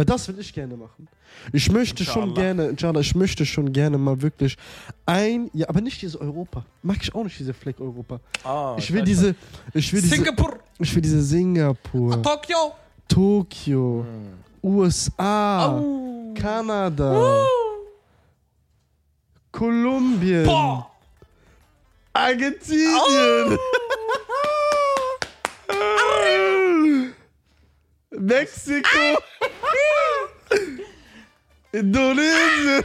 Weil das will ich gerne machen. Ich möchte schon Inshallah. gerne, inshallah, ich möchte schon gerne mal wirklich ein, ja, aber nicht diese Europa. Mag ich auch nicht diese Fleck Europa. Ah, Ich will diese, ich will diese, Singapur, ich will diese Singapur, Tokio. Tokio, USA, Au. Kanada, Kolumbien, Boah. Argentinien, Mexiko, Indonesien.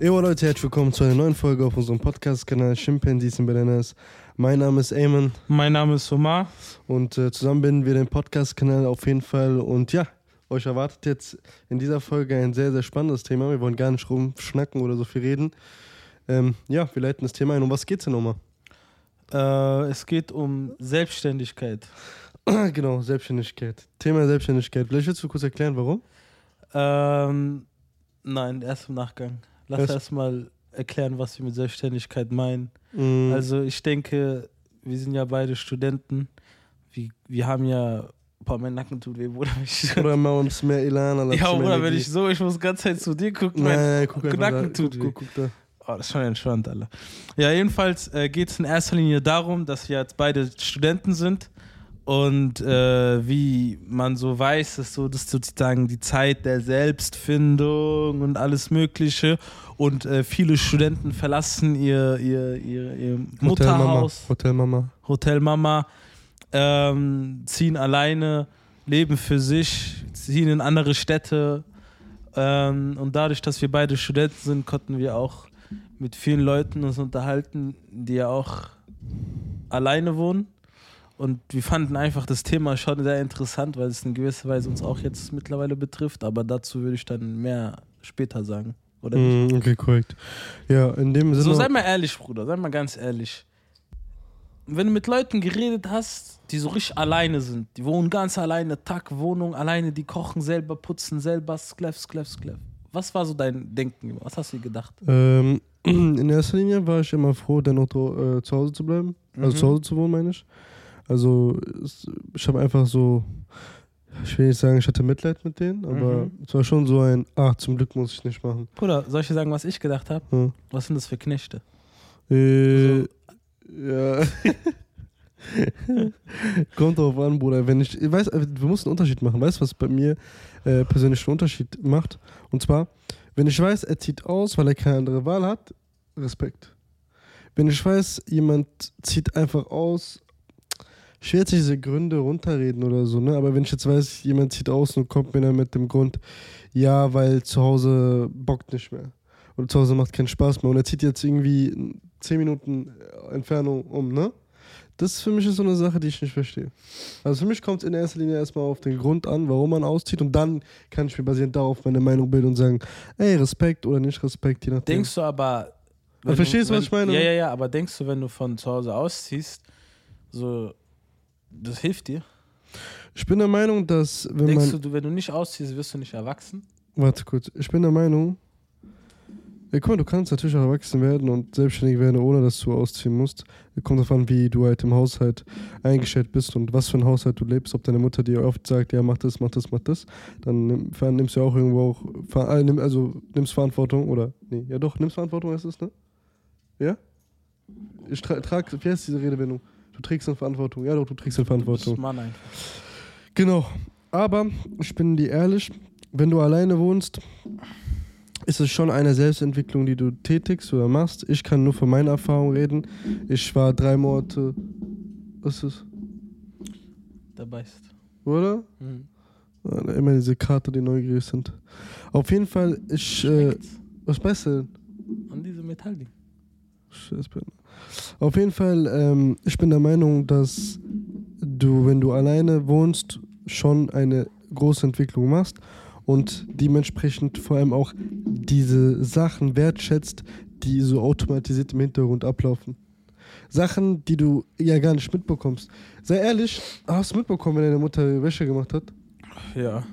Jo Leute, herzlich willkommen zu einer neuen Folge auf unserem Podcast-Kanal Chimpanzees and Bananas. Mein Name ist Eamon Mein Name ist Omar. und äh, zusammen binden wir den Podcast-Kanal auf jeden Fall. Und ja, euch erwartet jetzt in dieser Folge ein sehr, sehr spannendes Thema. Wir wollen gar nicht rumschnacken oder so viel reden. Ähm, ja, wir leiten das Thema ein. Um was geht's denn nochmal? Äh, es geht um Selbstständigkeit. genau, Selbstständigkeit. Thema Selbstständigkeit. Vielleicht willst du kurz erklären, warum? Ähm, nein, erst im Nachgang. Lass Erst- erst mal erklären, was wir mit Selbstständigkeit meinen. Mhm. Also ich denke, wir sind ja beide Studenten. Wir, wir haben ja. Boah, mein Nacken tut weh, Bruder. Oder mal uns mehr Elan. ja, Bruder, wenn ich so, ich muss die ganze Zeit zu dir gucken. Nein, mein nein, guck Nacken da. tut guck, guck, guck da. Oh, das ist schon entspannt, Alter. Ja, jedenfalls äh, geht es in erster Linie darum, dass wir jetzt beide Studenten sind und äh, wie man so weiß, ist so, das ist sozusagen die Zeit der Selbstfindung und alles Mögliche. Und äh, viele Studenten verlassen ihr, ihr, ihr, ihr Mutterhaus, Hotelmama. Hotelmama, ähm, ziehen alleine, leben für sich, ziehen in andere Städte. Ähm, und dadurch, dass wir beide Studenten sind, konnten wir auch mit vielen Leuten uns unterhalten, die ja auch alleine wohnen. Und wir fanden einfach das Thema schon sehr interessant, weil es in gewisser Weise uns auch jetzt mittlerweile betrifft. Aber dazu würde ich dann mehr später sagen. Oder nicht? Mhm, okay, korrekt. Ja, in dem Sinne. So, sei mal ehrlich, Bruder, sei mal ganz ehrlich. Wenn du mit Leuten geredet hast, die so richtig alleine sind, die wohnen ganz alleine, Tag, Wohnung alleine, die kochen selber, putzen selber, skleff, skleff, skleff. Was war so dein Denken? Was hast du dir gedacht? Ähm, in erster Linie war ich immer froh, dennoch äh, zu Hause zu bleiben. Also Mhm. zu Hause zu wohnen, meine ich. Also ich habe einfach so, ich will nicht sagen, ich hatte Mitleid mit denen, aber Mhm. es war schon so ein, ach, zum Glück muss ich nicht machen. Bruder, soll ich dir sagen, was ich gedacht habe? Ja. Was sind das für Knechte? Äh, So. Ja. Kommt drauf an, Bruder. Wenn ich, ich weiß, äh, wir müssen einen Unterschied machen. Weißt du, was bei mir äh, persönlich einen Unterschied macht? Und zwar, wenn ich weiß, er zieht aus, weil er keine andere Wahl hat, Respekt. Wenn ich weiß, jemand zieht einfach aus, ich will jetzt diese Gründe runterreden oder so, ne? Aber wenn ich jetzt weiß, jemand zieht aus und kommt mir dann mit dem Grund, ja, weil zu Hause bockt nicht mehr. Oder zu Hause macht keinen Spaß mehr. Und er zieht jetzt irgendwie 10 Minuten Entfernung um, ne? Das für mich ist so eine Sache, die ich nicht verstehe. Also für mich kommt es in erster Linie erstmal auf den Grund an, warum man auszieht und dann kann ich mir basierend darauf meine Meinung bilden und sagen, ey, Respekt oder nicht Respekt, je nachdem. Denkst du aber. Aber verstehst du, was ich meine? Ja, ja, ja, aber denkst du, wenn du von zu Hause ausziehst, so, das hilft dir? ich bin der Meinung, dass wenn Denkst man... du, du, wenn du nicht ausziehst, wirst du nicht erwachsen? Warte kurz. Ich bin der Meinung, ja, guck mal, du kannst natürlich auch erwachsen werden und selbstständig werden, ohne dass du ausziehen musst. Kommt darauf an, wie du halt im Haushalt eingestellt bist und was für ein Haushalt du lebst. Ob deine Mutter dir oft sagt, ja, mach das, mach das, mach das, dann nimmst du ja auch irgendwo auch, äh, also nimmst Verantwortung oder, nee, ja doch, nimmst Verantwortung, heißt das, ne? Ja? Ich tra trag, wie heißt diese Redewendung? Du trägst eine Verantwortung. Ja doch, du trägst eine Du bist Verantwortung. Mann einfach. Genau. Aber ich bin dir ehrlich, wenn du alleine wohnst, ist es schon eine Selbstentwicklung, die du tätigst oder machst. Ich kann nur von meiner Erfahrung reden. Ich war drei Monate. Was ist das? Da beißt. Oder? Mhm. Immer diese Karte, die neugierig sind. Auf jeden Fall, ich. Äh, was weißt du denn? An diese Metallding. Auf jeden Fall, ähm, ich bin der Meinung, dass du, wenn du alleine wohnst, schon eine große Entwicklung machst und dementsprechend vor allem auch diese Sachen wertschätzt, die so automatisiert im Hintergrund ablaufen. Sachen, die du ja gar nicht mitbekommst. Sei ehrlich, hast du mitbekommen, wenn deine Mutter Wäsche gemacht hat? Ja.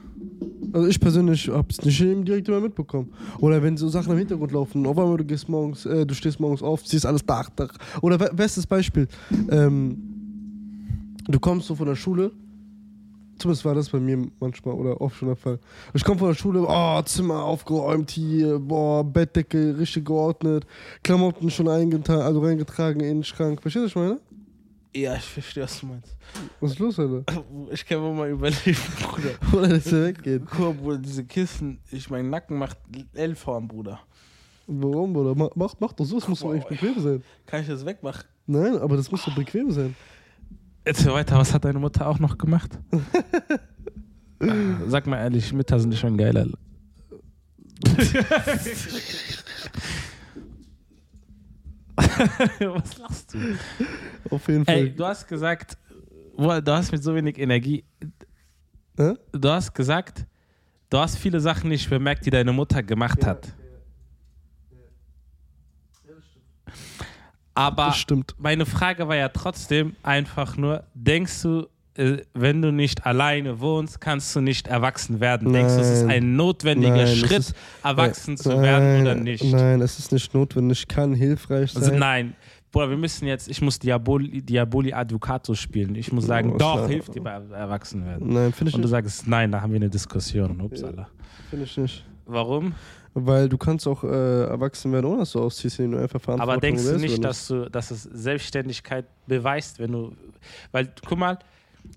Also ich persönlich hab's nicht direkt immer mitbekommen. Oder wenn so Sachen im Hintergrund laufen, auf einmal du gehst morgens, äh, du stehst morgens auf, siehst alles Dach, Dach. Oder be- bestes Beispiel, ähm, du kommst so von der Schule, zumindest war das bei mir manchmal oder oft schon der Fall. Ich komme von der Schule, oh, Zimmer aufgeräumt hier, boah, Bettdecke richtig geordnet, Klamotten schon eingetragen, also reingetragen in den Schrank. Verstehst du, was ich meine? Ja, ich verstehe, was du meinst. Was ist los, Alter? Ich kann wohl mal überlegen, Bruder. Oder dass der weggeht. Guck mal, Bruder, diese Kissen, ich mein Nacken macht am Bruder. Warum, Bruder? Mach, mach, doch so, das muss doch eigentlich bequem sein. Kann ich das wegmachen? Nein, aber das muss doch bequem sein. Erzähl weiter, was hat deine Mutter auch noch gemacht? Sag mal ehrlich, Mütter sind schon geiler. was lachst du? Auf jeden Fall. Ey, du hast gesagt, du hast mit so wenig Energie. Hä? Du hast gesagt, du hast viele Sachen nicht bemerkt, die deine Mutter gemacht hat. Aber Das stimmt. meine Frage war ja trotzdem einfach nur, denkst du, äh, wenn du nicht alleine wohnst, kannst du nicht erwachsen werden? Denkst du, es ist Nein. ein notwendiger Nein, Schritt, ist- erwachsen zu Nein, werden oder nicht? Nein, es ist nicht notwendig, kann hilfreich sein. Also nein. Bruder, wir müssen jetzt, ich muss Diaboli, Diaboli Advocato spielen. Ich muss sagen, Oh, doch, klar. hilft dir bei Erwachsenwerden. Nein, finde ich, Und du nicht. sagst, nein, da haben wir eine Diskussion. Upsala. Find ich nicht. Warum? Weil du kannst auch äh, erwachsen werden, ohne dass du ausziehst, indem du einfach Verantwortung Aber denkst du nicht, dass, du, dass es Selbstständigkeit beweist, wenn du. Weil, guck mal,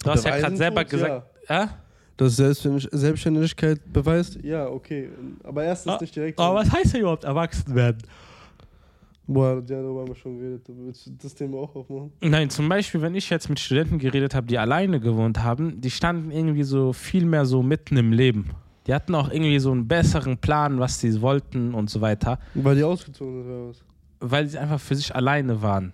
du hast ja gerade selber gesagt. Ja. Dass Selbstständig Selbstständigkeit beweist? Ja, okay. Aber erstens Ah, nicht direkt. Aber was heißt denn überhaupt erwachsen werden? Boah, ja, darüber haben wir schon geredet. Du willst das Thema auch aufmachen? Nein, zum Beispiel, wenn ich jetzt mit Studenten geredet habe, die alleine gewohnt haben, die standen irgendwie so viel mehr so mitten im Leben. Die hatten auch irgendwie so einen besseren Plan, was sie wollten und so weiter, Weil die ausgezogen sind oder was? weil sie einfach für sich alleine waren.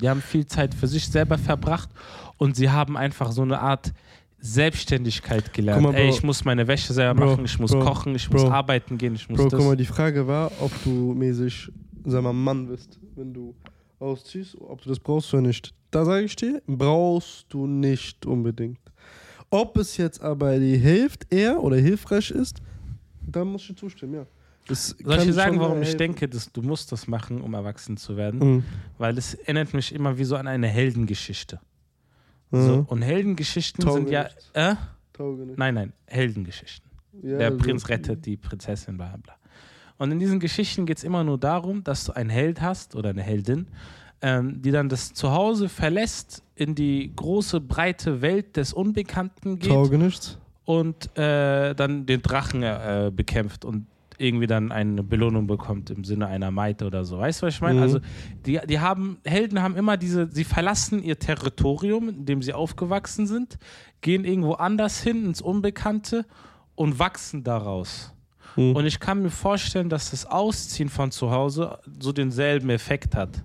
Die haben viel Zeit für sich selber verbracht und sie haben einfach so eine Art Selbstständigkeit gelernt. Mal, Ey, ich muss meine Wäsche selber Bro, machen, ich muss Bro, kochen, ich muss Bro. arbeiten gehen, ich muss Bro, das. guck mal, die Frage war, ob du mäßig, sag mal, Mann bist, wenn du ausziehst, ob du das brauchst oder nicht. Da sage ich dir, brauchst du nicht unbedingt. Ob es jetzt aber dir hilft, eher oder hilfreich ist, da muss ich dir zustimmen, ja. Das Soll ich dir sagen, warum ich denke, dass du musst das machen, um erwachsen zu werden? Mhm. Weil es erinnert mich immer wie so an eine Heldengeschichte. Mhm. So, und Heldengeschichten sind ja. Äh? Tauge. Nein, nein, Heldengeschichten. Ja, Der also- Prinz rettet die Prinzessin, bla bla. Und in diesen Geschichten geht es immer nur darum, dass du einen Held hast oder eine Heldin, ähm, die dann das Zuhause verlässt, in die große, breite Welt des Unbekannten geht und äh, dann den Drachen äh, bekämpft und irgendwie dann eine Belohnung bekommt im Sinne einer Maite oder so. Weißt du, was ich meine? Mhm. Also die, die haben, Helden haben immer diese, sie verlassen ihr Territorium, in dem sie aufgewachsen sind, gehen irgendwo anders hin ins Unbekannte und wachsen daraus. Mhm. Und ich kann mir vorstellen, dass das Ausziehen von zu Hause so denselben Effekt hat.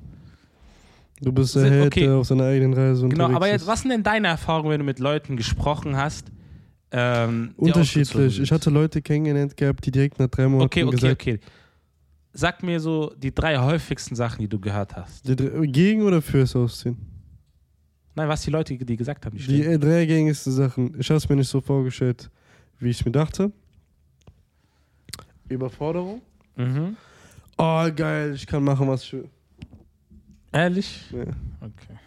Du bist der Sind- Held, okay. auf seiner eigenen Reise Genau, unterwegs aber jetzt, was sind denn deine Erfahrungen, wenn du mit Leuten gesprochen hast? Ähm, Unterschiedlich. Ich hatte Leute kennengelernt gehabt, die direkt nach drei Monaten Okay, okay, gesagt okay. Sag mir so die drei häufigsten Sachen, die du gehört hast. Drei- gegen oder fürs Ausziehen? Nein, was die Leute, die gesagt haben, die Die drei gängigsten Sachen. Ich habe es mir nicht so vorgestellt, wie ich es mir dachte. Überforderung. Mhm. Oh, geil, ich kann machen, was ich will. Ehrlich? Ja. Okay.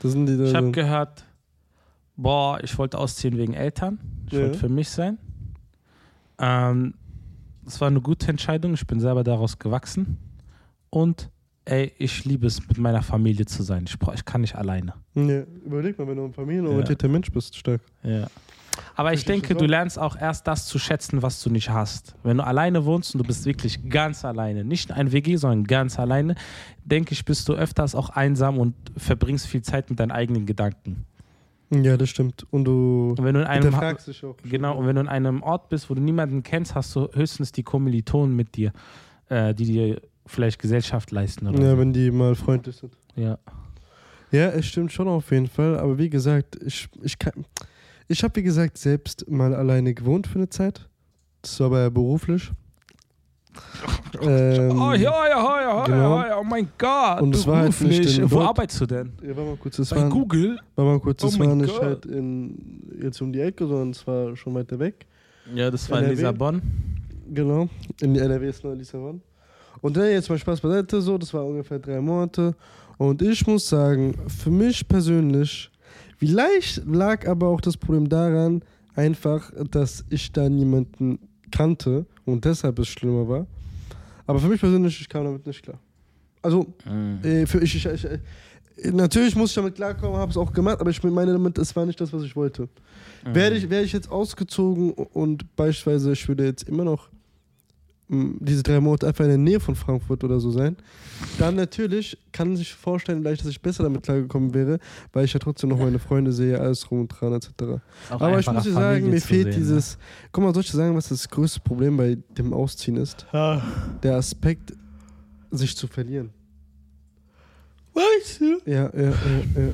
Das sind die Ich habe da. gehört, boah, ich wollte ausziehen wegen Eltern. Ich Ja. wollte für mich sein. Ähm, es war eine gute Entscheidung. Ich bin selber daraus gewachsen. Und ey, ich liebe es, mit meiner Familie zu sein. Ich, brauch, ich kann nicht alleine. Ja. Überleg mal, wenn du ein familienorientierter Mensch bist, stark. Ja. Aber ich denke, du lernst auch erst das zu schätzen, was du nicht hast. Wenn du alleine wohnst und du bist wirklich ganz alleine, nicht ein WG, sondern ganz alleine, denke ich, bist du öfters auch einsam und verbringst viel Zeit mit deinen eigenen Gedanken. Ja, das stimmt. Und du Und wenn du in einem dich auch. genau, und wenn du in einem Ort bist, wo du niemanden kennst, hast du höchstens die Kommilitonen mit dir, äh, die dir vielleicht Gesellschaft leisten oder Ja, so. wenn die mal freundlich sind. Ja. Ja, es stimmt schon auf jeden Fall. Aber wie gesagt, ich, ich kann. Ich habe, wie gesagt, selbst mal alleine gewohnt für eine Zeit. Das war aber ja beruflich. Ähm, oh, ja, ja, ja, ja, genau. ja, oh mein Gott. Und du es war halt nicht mich. in Wo arbeitest du denn? Ja, warte mal kurz, das Bei war, Google? war mal kurz, das Oh war mein nicht Gott. halt in, jetzt um die Ecke, sondern es war schon weiter weg. Ja, das war in NRW? Lissabon. Genau, in NRW ist nur Lissabon. Und dann jetzt mal Spaß beiseite, so, das war ungefähr drei Monate. Und ich muss sagen, für mich persönlich, vielleicht lag aber auch das Problem daran, einfach, dass ich da niemanden kannte und deshalb es schlimmer war. Aber für mich persönlich, ich kam damit nicht klar. Also, äh, für ich, ich, ich, äh, natürlich muss ich damit klarkommen, habe es auch gemacht, aber ich meine damit, es war nicht das, was ich wollte. Wäre ich, wär ich jetzt ausgezogen und beispielsweise ich würde jetzt immer noch diese drei Monate einfach in der Nähe von Frankfurt oder so sein, dann natürlich kann man sich vorstellen, vielleicht, dass ich besser damit klargekommen wäre, weil ich ja trotzdem noch meine Freunde sehe, alles rum und dran etc. Auch Aber ich muss dir sagen, mir fehlt sehen, ne? dieses. Guck mal, soll ich dir sagen, was das größte Problem bei dem Ausziehen ist? Ne? Der Aspekt, sich zu verlieren. Weißt du? Ja, ja, ja, ja.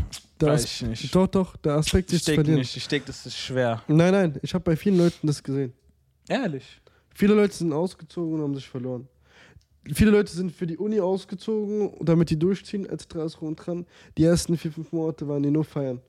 Weiß ich nicht. doch, doch, der Aspekt, sich Ich zu verlieren. nicht. Ich denke, das ist schwer. Nein, nein, ich habe bei vielen Leuten das gesehen. Ehrlich. Viele Leute sind ausgezogen und haben sich verloren. Viele Leute sind für die Uni ausgezogen, damit die durchziehen, etc. und dran. Die ersten vier, fünf Monate waren die nur feiern.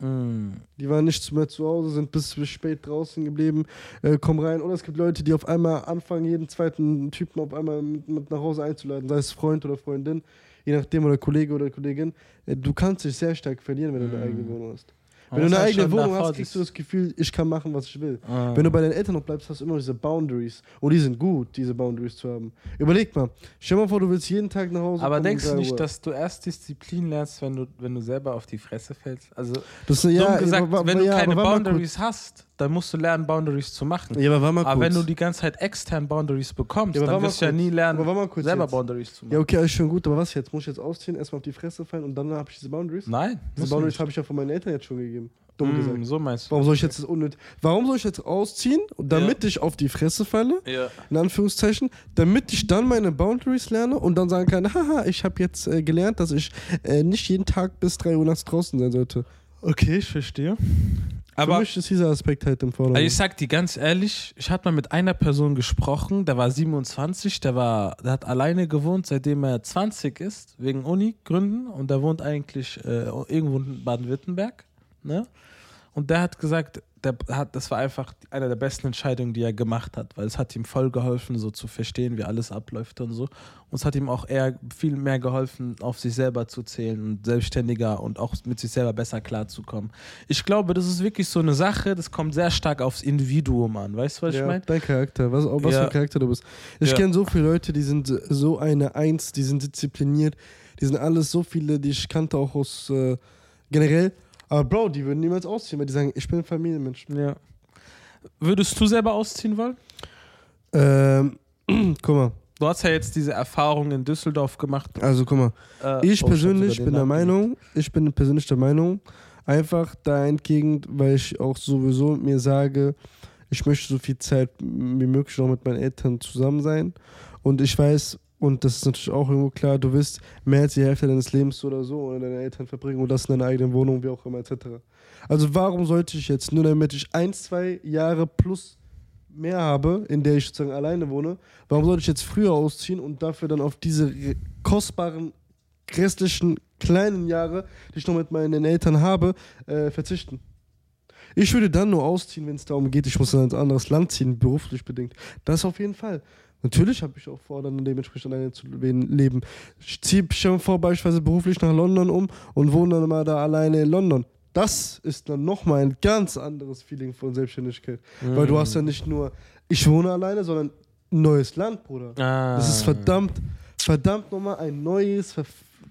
Mm. Die waren nicht mehr zu Hause, sind bis, spät draußen geblieben, äh, kommen rein. Oder es gibt Leute, die auf einmal anfangen, jeden zweiten Typen auf einmal mit, mit nach Hause einzuladen, sei es Freund oder Freundin, je nachdem, oder Kollege oder Kollegin. Äh, du kannst dich sehr stark verlieren, wenn du eine Mhm. eigene Wohnung hast. Wenn du eine eigene Wohnung hast, kriegst du das- Gefühl, ich kann machen, was ich will. Ah. Wenn du bei deinen Eltern noch bleibst, hast du immer diese Boundaries. Und die sind gut, diese Boundaries zu haben. Überleg mal, stell mal vor, du willst jeden Tag nach Hause Aber denkst du nicht, Uhr. dass du erst Disziplin lernst, wenn du, wenn du selber auf die Fresse fällst? Also, das, ja, gesagt, aber- wenn du ja, keine Boundaries hast, dann musst du lernen, Boundaries zu machen. Ja, aber war mal Aber kurz. wenn du die ganze Zeit extern Boundaries bekommst, Ja, aber dann wirst du ja nie lernen, selber jetzt. Boundaries zu machen. Ja, okay, alles schön gut, aber was jetzt? Muss ich jetzt ausziehen, erstmal auf die Fresse fallen und dann habe ich diese Boundaries? Nein, Diese Boundaries habe ich ja von meinen Eltern jetzt schon gegeben. Dumm Mm, gesagt. So meinst du. Warum soll ich jetzt das unnötig. Warum soll ich jetzt ausziehen, damit ich auf die Fresse falle, Ja. in Anführungszeichen, damit ich dann meine Boundaries lerne und dann sagen kann, haha, ich habe jetzt äh, gelernt, dass ich äh, nicht jeden Tag bis 3 Uhr nachts draußen sein sollte. Okay, ich verstehe. Für Aber mich ist dieser Aspekt halt im Vordergrund. Also ich sag dir ganz ehrlich, ich hatte mal mit einer Person gesprochen, der war 27, der war, der hat alleine gewohnt, seitdem er 20 ist, wegen Uni-Gründen und der wohnt eigentlich äh, irgendwo in Baden-Württemberg. Ne? Und der hat gesagt, der hat, das war einfach eine der besten Entscheidungen, die er gemacht hat, weil es hat ihm voll geholfen, so zu verstehen, wie alles abläuft und so. Und es hat ihm auch eher viel mehr geholfen, auf sich selber zu zählen und selbstständiger und auch mit sich selber besser klarzukommen. Ich glaube, das ist wirklich so eine Sache, das kommt sehr stark aufs Individuum an. Weißt du, was ja, ich meine? dein Charakter, was, was Ja. für ein Charakter du bist. Ich Ja. kenne so viele Leute, die sind so eine Eins, die sind diszipliniert, die sind alles so viele, die ich kannte auch aus äh, generell. Aber Bro, die würden niemals ausziehen, weil die sagen, ich bin ein Familienmensch. Ja. Würdest du selber ausziehen wollen? Ähm, guck mal, Du hast ja jetzt diese Erfahrung in Düsseldorf gemacht. also guck mal. Äh, Ich oh, ich persönlich bin der Meinung, ich bin persönlich der Meinung, einfach da entgegen, weil ich auch sowieso mir sage, ich möchte so viel Zeit wie möglich noch mit meinen Eltern zusammen sein. Und ich weiß, und das ist natürlich auch irgendwo klar, du wirst mehr als die Hälfte deines Lebens oder so ohne deine Eltern verbringen und das in deiner eigenen Wohnung, wie auch immer, etc. Also warum sollte ich jetzt, nur damit ich ein, zwei Jahre plus mehr habe, in der ich sozusagen alleine wohne, warum sollte ich jetzt früher ausziehen und dafür dann auf diese re- kostbaren restlichen kleinen Jahre, die ich noch mit meinen Eltern habe, äh, verzichten? Ich würde dann nur ausziehen, wenn es darum geht, ich muss in ein anderes Land ziehen, beruflich bedingt. Das auf jeden Fall. Natürlich habe ich auch vor, dann dementsprechend alleine zu le- leben. Ich ziehe mir vor, beispielsweise beruflich nach London um und wohne dann mal da alleine in London. Das ist dann nochmal ein ganz anderes Feeling von Selbstständigkeit. Weil du hast ja nicht nur, ich wohne alleine, sondern ein neues Land, Bruder. Ah. Das ist verdammt, verdammt nochmal ein neues,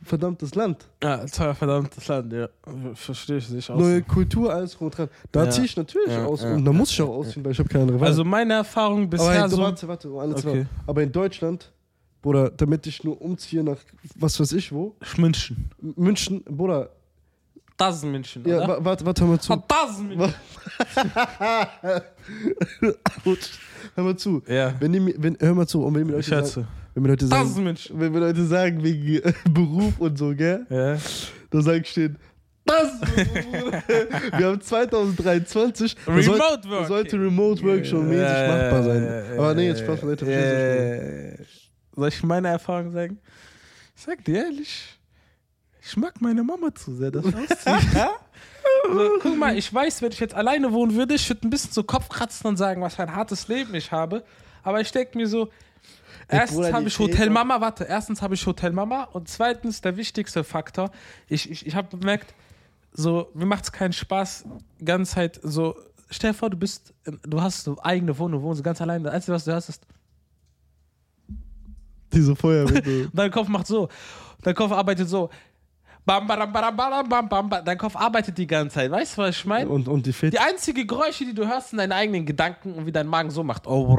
verdammtes Land. Ja, war verdammtes Land, ja. Verstehe ich sich auch. Neue Kultur, alles drum und dran. Da Ja. ziehe ich natürlich Ja, aus. ja, und da muss ich auch ausziehen, weil ich habe keine andere Wahl. Also meine Erfahrung aber bisher hey, so. warte, warte, um alles Okay. Aber in Deutschland, Bruder, damit ich nur umziehe nach was weiß ich wo, München. München, Bruder, Das ist München, ja, oder? wa- warte, warte, hör mal zu. Ah, das ist München. hör mal zu. Ja, Wenn die, mir- wenn, hör mal zu, und wenn mir ich sagen, schätze. Wenn mir Leute sagen, München. wenn mir Leute sagen wegen äh, Beruf und so, gell, Ja. dann sag ich denen, das. Wir haben 2023, da soll- Remote da Work. sollte Remote Work schon mäßig machbar sein. Aber nee, jetzt Spaß ich meine? Soll ich meine Erfahrung sagen? Ich sag dir ehrlich, ich mag meine Mama zu sehr, das auszieht. so, guck mal, ich weiß, wenn ich jetzt alleine wohnen würde, ich würde ein bisschen so Kopf kratzen und sagen, was für ein hartes Leben ich habe. Aber ich denke mir so, erstens habe ich Hotel Mama, warte, erstens habe ich Hotel Mama und zweitens der wichtigste Faktor, ich, ich, ich habe bemerkt, so, mir macht es keinen Spaß, ganze Zeit so, stell dir vor, du bist, du hast so eigene Wohnung, wohnst ganz alleine, das Einzige, was du hörst, ist, Diese Feuerwehr. dein Kopf macht so, dein Kopf arbeitet so, bam, bam, bam, bam, bam, bam, bam, dein Kopf arbeitet die ganze Zeit, weißt du, was ich meine? und, und die Die Väter. einzige Geräusche, die du hörst, sind deine eigenen Gedanken und wie dein Magen so macht. Oh,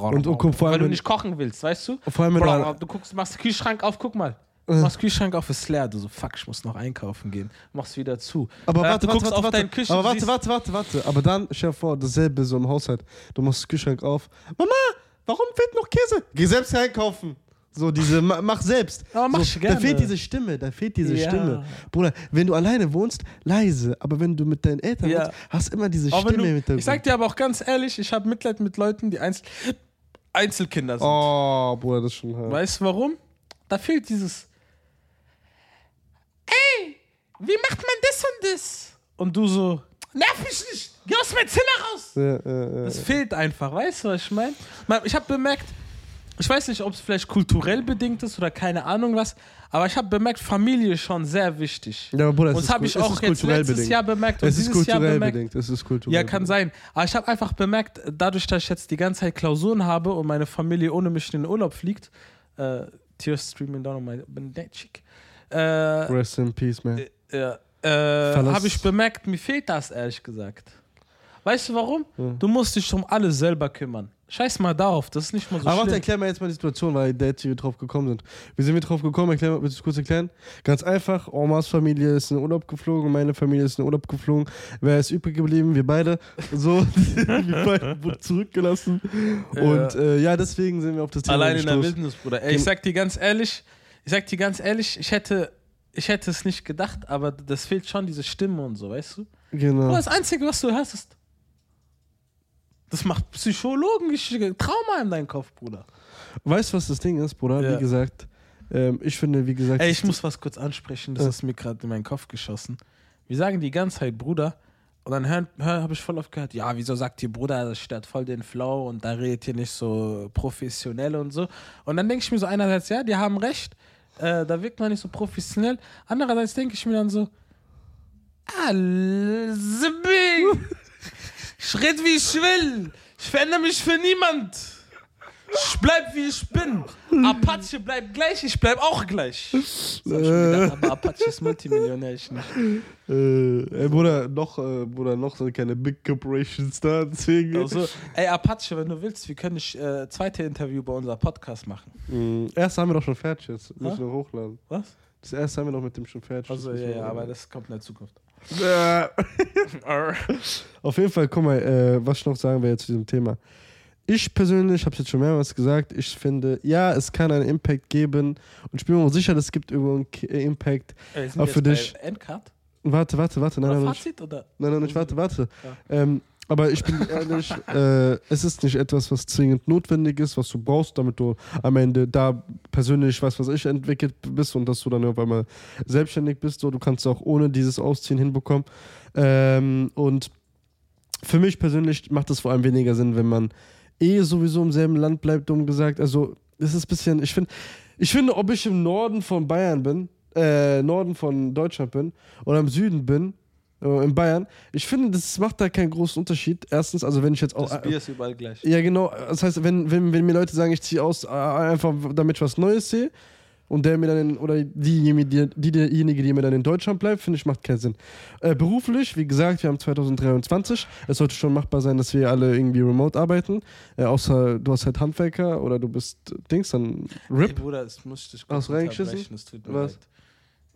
Und- und guck, vor allem, weil du nicht kochen willst, weißt du? Vor allem, wenn du- du guckst, machst den Kühlschrank auf, guck mal. Du machst den Kühlschrank auf, ist leer. Du so, fuck, ich muss noch einkaufen gehen. Machst wieder zu. Aber Danach, warte, du warte, guckst warte, auf warte. deinen Küchen. Aber warte, warte, warte, warte. Aber dann stell dir vor, dasselbe so im Haushalt. Du machst den Kühlschrank auf. Mama, warum fehlt noch Käse? Geh selbst einkaufen. So diese, ma- mach selbst. Aber mach so, ich Da gerne. fehlt diese Stimme, da fehlt diese Ja. Stimme. Bruder, wenn du alleine wohnst, leise. Aber wenn du mit deinen Eltern Ja. wohnst, hast immer diese wenn Stimme du, mit ich sag dir aber auch ganz ehrlich, ich habe Mitleid mit Leuten, die Einzel Einzelkinder sind. Oh, Bruder, das ist schon hart. Weißt du warum? Da fehlt dieses. Ey, wie macht man das und das? Und du so, nerv mich nicht, geh aus meinem Zimmer raus. Ja, ja, ja. Das fehlt einfach, weißt du, was ich meine? Ich habe bemerkt, ich weiß nicht, ob es vielleicht kulturell bedingt ist oder keine Ahnung was, aber ich habe bemerkt, Familie ist schon sehr wichtig. Ja, aber Bruder, und das habe ich auch jetzt kulturell letztes bedingt. Jahr bemerkt und Es ist dieses Jahr kulturell bemerkt. bedingt. Es ist kulturell Ja, kann sein. Aber ich habe einfach bemerkt, dadurch, dass ich jetzt die ganze Zeit Klausuren habe und meine Familie ohne mich in den Urlaub fliegt, äh, Tears streaming down on my cheek, äh, Rest in peace, man. äh, Verlass- habe ich bemerkt, mir fehlt das, ehrlich gesagt. Weißt du warum? Ja. Du musst dich um alles selber kümmern. Scheiß mal darauf, das ist nicht mal so Aber warte, erklär mal jetzt mal die Situation, weil der jetzt hier drauf gekommen sind. Wie sind wir drauf gekommen? Erklär mal, willst du es kurz erklären? Ganz einfach, Omas Familie ist in den Urlaub geflogen, meine Familie ist in den Urlaub geflogen. Wer ist übrig geblieben? Wir beide. So, wir beide wurden zurückgelassen. Und äh, ja, deswegen sind wir auf das Thema Allein in der. Wildnis, Bruder. Ey, ich sag dir ganz ehrlich, ich sag dir ganz ehrlich, ich hätte, ich hätte es nicht gedacht, aber das fehlt schon diese Stimme und so, weißt du? Genau. Bruder, Das Einzige, was du hörst, ist. Das macht psychologische Trauma in deinem Kopf, Bruder. Weißt du, was das Ding ist, Bruder? Ja. Wie gesagt, ähm, ich finde, wie gesagt. Ey, ich muss was kurz ansprechen, das Ja. ist mir gerade in meinen Kopf geschossen. Wir sagen die ganze Zeit Bruder und dann hör, hör, habe ich voll oft gehört, ja, wieso sagt ihr Bruder, das stört voll den Flow und da redet ihr nicht so professionell und so. Und dann denke ich mir so einerseits, ja, die haben recht, äh, da wirkt man nicht so professionell. Andererseits denke ich mir dann so, ah. Ich rede wie ich will. Ich verändere mich für niemand. Ich bleib wie ich bin. Apache bleibt gleich, ich bleib auch gleich. Das hab ich mir gedacht, aber Apache ist Multimillionär, ich nicht. Äh, ey, Bruder, noch, äh, Bruder, noch sind keine Big Corporations da, deswegen. Also, ey, Apache, wenn du willst, wir können dich äh, zweite Interview bei unserem Podcast machen. Mhm. Erst haben wir doch schon fertig jetzt. Müssen Hä? wir hochladen. Was? Das erste haben wir doch mit dem schon fertig. Also, Das ja, ja, aber das kommt in der Zukunft. Äh, Auf jeden Fall, guck mal, äh, was ich noch sagen will zu diesem Thema. Ich persönlich, habe es jetzt schon mehrmals gesagt, ich finde, ja, es kann einen Impact geben und ich bin mir auch sicher, es gibt irgendwo einen äh, Impact. Aber wir für dich- Endcard? Warte, warte, warte, nein, Oder nein, nein, Fazit? Oder? nein, nein, nicht, warte, warte. Ja. Ähm, aber ich bin ehrlich, äh, es ist nicht etwas, was zwingend notwendig ist, was du brauchst, damit du am Ende da persönlich, was was ich, entwickelt bist und dass du dann auf einmal selbstständig bist. So, du kannst auch ohne dieses Ausziehen hinbekommen. Ähm, und für mich persönlich macht es vor allem weniger Sinn, wenn man eh sowieso im selben Land bleibt, dumm gesagt. Also, es ist ein bisschen, ich finde, ich finde, ob ich im Norden von Bayern bin, äh, Norden von Deutschland bin oder im Süden bin, in Bayern, ich finde, das macht da keinen großen Unterschied. Erstens, also wenn ich jetzt auch. Das Bier ist überall gleich. Ja, genau. Das heißt, wenn, wenn, wenn mir Leute sagen, ich ziehe aus, äh, einfach damit ich was Neues sehe und der mir dann, in, oder diejenige, die, diejenige, die mir dann in Deutschland bleibt, finde ich, macht keinen Sinn. Äh, beruflich, wie gesagt, wir haben 2023. Es sollte schon machbar sein, dass wir alle irgendwie remote arbeiten. Äh, außer du hast halt Handwerker oder du bist äh, Dings, dann RIP. Bruder, das muss ich dich mir Was? leid.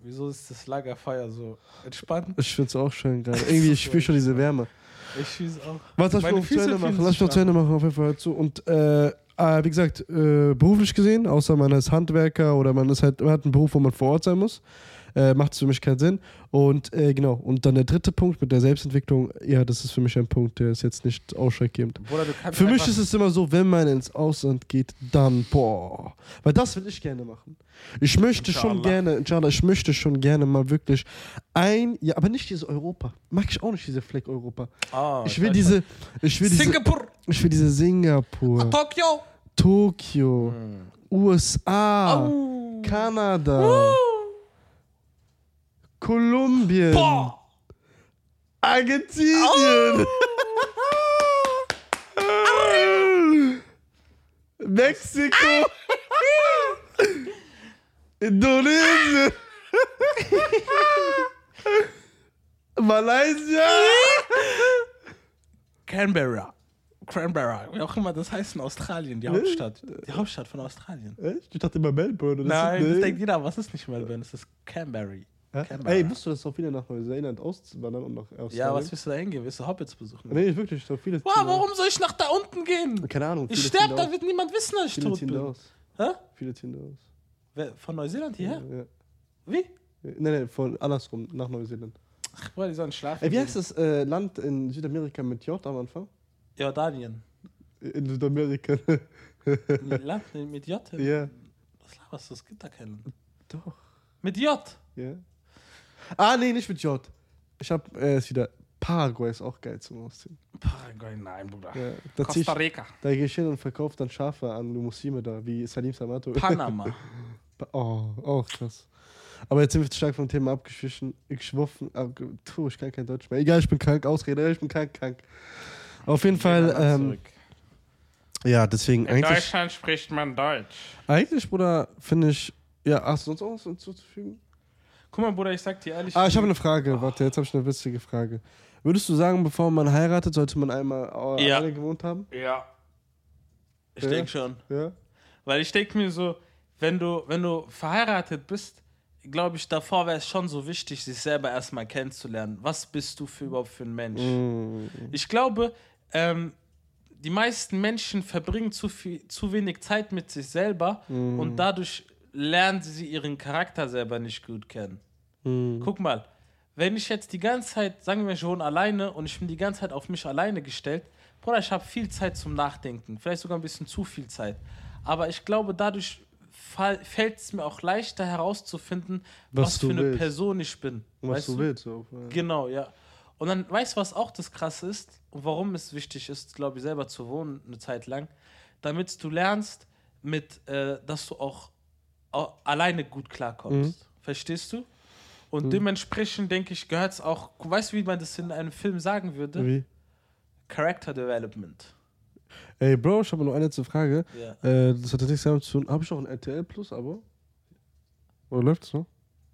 Wieso ist das Lagerfeuer so entspannt? Ich finde es auch schön gerade. Irgendwie, ich spüre schon diese Wärme. Ich schieße auch. Warte, lass mich noch zu Ende machen. Lass mich noch zu Ende machen, auf jeden Fall zu. Und äh, äh, wie gesagt, äh, beruflich gesehen, außer man ist Handwerker oder man ist halt, man hat einen Beruf, wo man vor Ort sein muss, äh, macht es für mich keinen Sinn. Und äh, genau, und dann der dritte Punkt mit der Selbstentwicklung, ja, das ist für mich ein Punkt, der ist jetzt nicht ausschlaggebend. Bruder, Für mich ist es immer so, wenn man ins Ausland geht, dann, boah. Weil das will ich gerne machen. Ich möchte schon Inshallah. gerne, inshallah, ich möchte schon gerne mal wirklich ein, ja, aber nicht diese Europa. Mag ich auch nicht diese Fleck Europa. Ah, Ich will diese, ich will diese, Singapur, ich will diese Singapur, Tokio. Tokio, USA, Au. Kanada, Kolumbien, Boah. Argentinien. Mexiko. Indonesien. Malaysia. Canberra. Canberra, wie auch immer das heißt in Australien, die Hauptstadt. Die Hauptstadt von Australien. Echt? Ich dachte immer Melbourne. Nein, das nee. denkt jeder, was ist nicht Melbourne, es ist Canberry. Ja? Ey, musst du das auch wieder nach Neuseeland auswandern und nach Australien? Ja, was willst du da hingehen? Willst du Hobbits besuchen? Nee, wirklich, so viele Wow, warum soll ich nach da unten gehen? Keine Ahnung. Ich viele sterbe, da wird niemand wissen, dass ich Viele tot ziehen bin. da aus. Hä? Viele ziehen da aus. Wer, von Neuseeland hierher? Ja. Wie? Nein, nein, von andersrum, nach Neuseeland. Ach, boah, die sollen schlafen. Ey, wie heißt das äh, Land in Südamerika mit J am Anfang? Jordanien. In Südamerika. Mit Land mit J? ja. Was laberst du? Es gibt da keinen. Doch. Mit J? Ja. Ah, nee, nicht mit J. Ich hab, äh, ist wieder. Paraguay ist auch geil zum Ausziehen. Paraguay, nein, Bruder. Ja, da, ich, Costa Rica. da gehe ich hin und verkaufe dann Schafe an Muslime da, wie Salim Samato. Panama. Oh, auch krass. Aber jetzt sind wir zu stark vom Thema abgeschwiffen. Ich schwuffen. abge- Tu, ich kann kein Deutsch mehr. Egal, ich bin krank. Ausrede, ich bin krank, krank. Auf jeden Fall, ähm, ja, deswegen In eigentlich, Deutschland spricht man Deutsch. eigentlich, Bruder, finde ich, ja, hast du sonst auch was hinzuzufügen? Guck mal, Bruder, ich sag dir ehrlich. Ah, ich habe eine Frage. Warte, jetzt habe ich eine witzige Frage. Würdest du sagen, bevor man heiratet, sollte man einmal Ja. alleine gewohnt haben? Ja. Ich Ja? denke schon. Ja. Weil ich denke mir so, wenn du, wenn du verheiratet bist, glaube ich, davor wäre es schon so wichtig, sich selber erstmal kennenzulernen. Was bist du für überhaupt für ein Mensch? Mm, Ich glaube, ähm, die meisten Menschen verbringen zu, viel, zu wenig Zeit mit sich selber mm, und dadurch lernen sie ihren Charakter selber nicht gut kennen. mm, Guck mal, wenn ich jetzt die ganze Zeit, sagen wir schon alleine und ich bin die ganze Zeit auf mich alleine gestellt, Bruder, ich habe viel Zeit zum Nachdenken, vielleicht sogar ein bisschen zu viel Zeit. Aber ich glaube, dadurch fällt es mir auch leichter herauszufinden, Was was, du für eine willst. Person ich bin. Was weißt du willst. So. Genau, ja. Und dann weißt du, was auch das Krasse ist und warum es wichtig ist, glaube ich, selber zu wohnen eine Zeit lang, damit du lernst, mit, äh, dass du auch, auch alleine gut klarkommst. Verstehst du? Und dementsprechend denke ich, gehört es auch, weißt du, wie man das in einem Film sagen würde? Wie? Character Development. Ey, Bro, ich habe noch eine letzte Frage. Ja. Äh, das hat nichts damit zu tun. Habe ich auch ein RTL Plus Abo? Oder läuft's noch?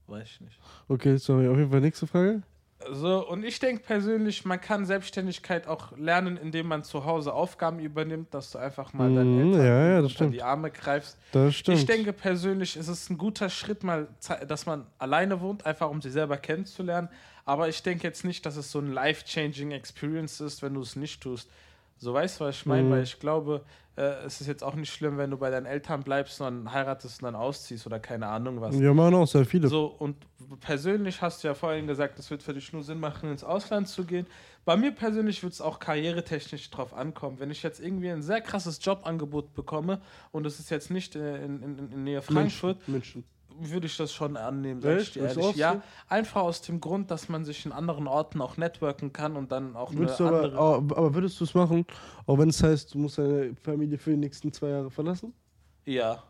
Weiß ich nicht. Okay, sorry, auf jeden Fall nächste Frage. So, und ich denke persönlich, man kann Selbstständigkeit auch lernen, indem man zu Hause Aufgaben übernimmt, dass du einfach mal deinen Mhm, Eltern ja, ja, unter die Arme greifst. Das stimmt. Ich denke persönlich, ist es ein guter Schritt, mal, dass man alleine wohnt, einfach um sich selber kennenzulernen. Aber ich denke jetzt nicht, dass es so ein life-changing Experience ist, wenn du es nicht tust. So weißt du, was ich meine? Mhm. Weil ich glaube, äh, es ist jetzt auch nicht schlimm, wenn du bei deinen Eltern bleibst und dann heiratest und dann ausziehst oder keine Ahnung was. Ja, machen auch sehr viele. So, und persönlich hast du ja vorhin gesagt, es wird für dich nur Sinn machen, ins Ausland zu gehen. Bei mir persönlich wird es auch karrieretechnisch drauf ankommen. Wenn ich jetzt irgendwie ein sehr krasses Jobangebot bekomme und es ist jetzt nicht in, in, in, in Nähe Frankfurt, München. Würde ich das schon annehmen, sag ich dir ehrlich. Ja, einfach aus dem Grund, dass man sich in anderen Orten auch networken kann und dann auch eine Würdest aber, andere... aber, aber würdest du es machen, auch wenn es heißt, du musst deine Familie für die nächsten zwei Jahre verlassen? Ja,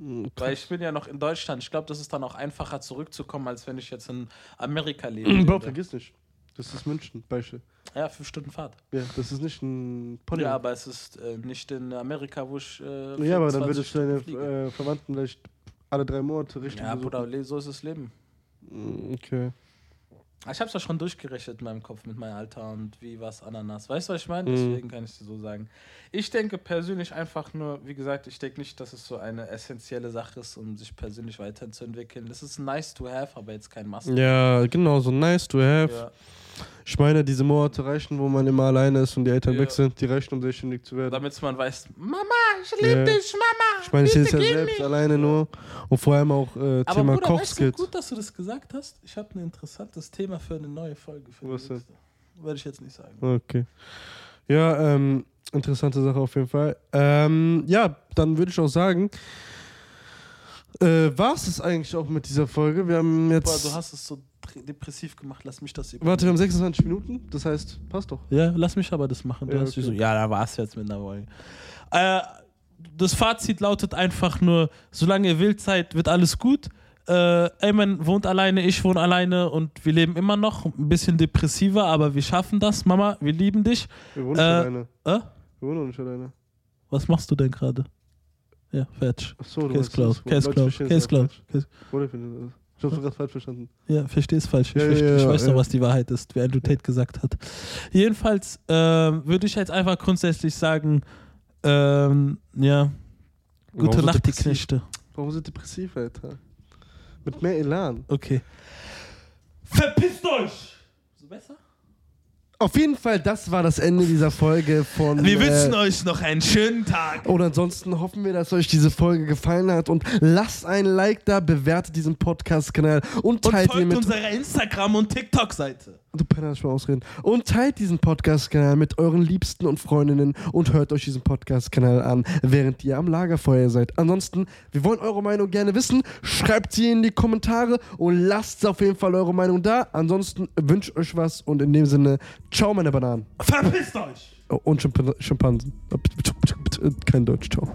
Mhm, weil ich bin ja noch in Deutschland. Ich glaube, das ist dann auch einfacher zurückzukommen, als wenn ich jetzt in Amerika lebe. Bro, vergiss nicht. Das ist München, Beispiel. Ja, fünf Stunden Fahrt. Ja, das ist nicht ein Pony. Ja, aber es ist äh, nicht in Amerika, wo ich. Äh, Ja, aber dann 24 würdest du deine äh, Verwandten vielleicht alle drei Monate richtig Ja. Bruder, so ist das Leben. Mm, Okay. Ich hab's ja schon durchgerechnet in meinem Kopf mit meinem Alter und wie was Ananas. Weißt du, was ich meine? Mhm. Deswegen kann ich dir so sagen. Ich denke persönlich einfach nur, wie gesagt, ich denke nicht, dass es so eine essentielle Sache ist, um sich persönlich weiterzuentwickeln. Das ist nice to have, aber jetzt kein Must. Ja, genau, so nice to have. Ja. Ich meine, diese Monate reichen, wo man immer alleine ist und die Eltern Ja. weg sind, die reichen, um selbstständig zu werden. Damit man weiß, Mama, ich lieb liebe Ja. dich, Mama. Ich meine, ich sehe es ja selbst mich. alleine nur und vor allem auch äh, Aber Thema Bruder, weißt du, Kochskills. gut, dass du das gesagt hast. Ich habe ein interessantes Thema für eine neue Folge. Für Was denn? Werde ich jetzt nicht sagen. Okay. Ja, ähm, interessante Sache auf jeden Fall. Ähm, ja, dann würde ich auch sagen, äh, war es eigentlich auch mit dieser Folge? Wir haben jetzt. Boah, du hast es so depressiv gemacht. Lass mich das warte, wir haben 26 Minuten, das heißt, passt doch. Ja, lass mich aber das machen. Du Ja, okay. so, ja, da war es jetzt mit einer Folge. Äh, das Fazit lautet einfach nur, solange ihr wild seid, wird alles gut. Äh, Ayman wohnt alleine, ich wohne alleine und wir leben immer noch. Ein bisschen depressiver, aber wir schaffen das. Mama, wir lieben dich. Wir wohnen Äh, nicht alleine. Äh? Wir wohnen nicht alleine. Was machst du denn gerade? Ja, fertig. Achso, du Case das, Case verstehen Case falsch. Case- das? Ich hab's gerade falsch verstanden. Ja, versteh's falsch. Ich, Ja, versteh, ja, ich weiß doch, was die Wahrheit ist, wie Andrew Tate gesagt hat. Jedenfalls ähm, würde ich jetzt einfach grundsätzlich sagen, ähm, ja, Warum gute so Nacht, die? Knechte. Warum so depressiv, Alter? Mit mehr Elan. Okay. Verpisst euch! So besser? Auf jeden Fall, das war das Ende dieser Folge von. Wir äh, wünschen euch noch einen schönen Tag. Und ansonsten hoffen wir, dass euch diese Folge gefallen hat und lasst ein Like da, bewertet diesen Podcast-Kanal und Und teilt ihn folgt mit. unserer Instagram- und TikTok-Seite. Du Penner, lass mal ausreden. Und teilt diesen Podcast-Kanal mit euren Liebsten und Freundinnen und hört euch diesen Podcast-Kanal an, während ihr am Lagerfeuer seid. Ansonsten, wir wollen eure Meinung gerne wissen. Schreibt sie in die Kommentare und lasst auf jeden Fall eure Meinung da. Ansonsten wünscht euch was und in dem Sinne, ciao, meine Bananen. Verpisst euch! Und Schimp Schimpansen. Kein Deutsch, ciao.